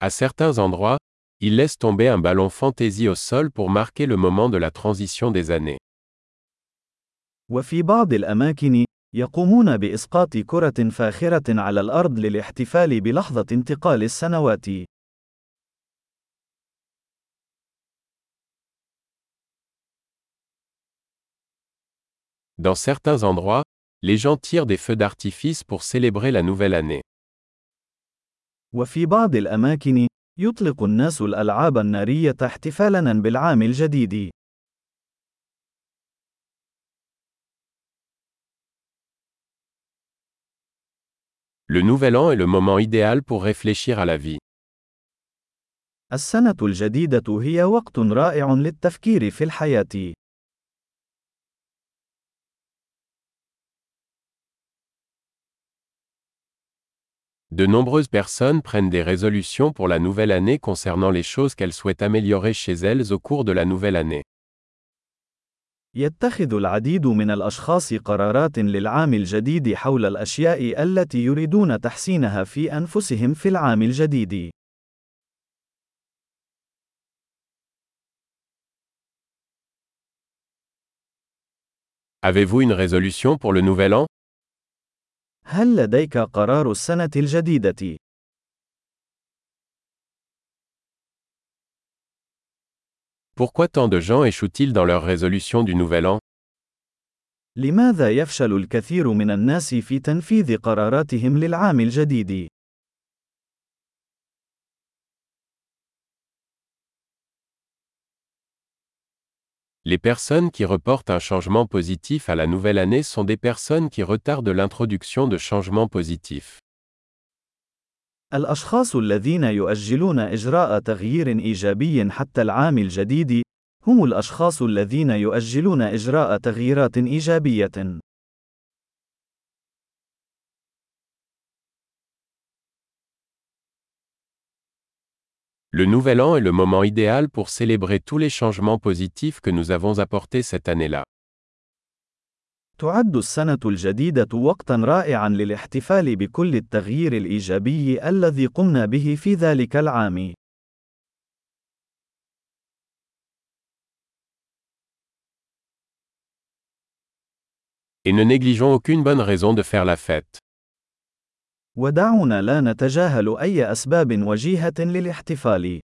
À certains endroits, ils laissent tomber un ballon fantaisie au sol pour marquer le moment de la transition des années. وفي بعض الأماكن، يقومون بإسقاط كرة فاخرة على الأرض للاحتفال بلحظة انتقال السنوات. Dans certains endroits, les gens tirent des feux d'artifice pour célébrer la nouvelle année. وفي بعض الأماكن، يطلق الناس الألعاب النارية احتفالاً بالعام الجديد. Le Nouvel An est le moment idéal pour réfléchir à la vie. السنة الجديدة هي وقت رائع للتفكير في الحياة. De nombreuses personnes prennent des résolutions pour la nouvelle année concernant les choses qu'elles souhaitent améliorer chez elles au cours de la nouvelle année. يتخذ العديد من الأشخاص قرارات للعام الجديد حول الأشياء التي يريدون تحسينها في أنفسهم في العام الجديد. Avez-vous une résolution pour le nouvel an هل لديك قرار السنة الجديدة؟ Pourquoi tant de gens échouent-ils dans leur résolution du nouvel an لماذا يفشل الكثير من الناس في تنفيذ قراراتهم للعام الجديد؟ Les personnes qui reportent un changement positif à la nouvelle année sont des personnes qui retardent l'introduction de changements positifs. الأشخاص الذين يؤجلون إجراء تغيير إيجابي حتى العام الجديد، هم الأشخاص الذين يؤجلون إجراء تغييرات إيجابية. Le Nouvel An est le moment idéal pour célébrer tous les changements positifs que nous avons apportés cette année-là. تعد السنة الجديدة وقتًا رائعًا للاحتفال بكل التغيير الإيجابي الذي قمنا به في ذلك العام. Et ne négligeons aucune bonne raison de faire la fête. ودعونا لا نتجاهل أي أسباب وجيهة للاحتفال.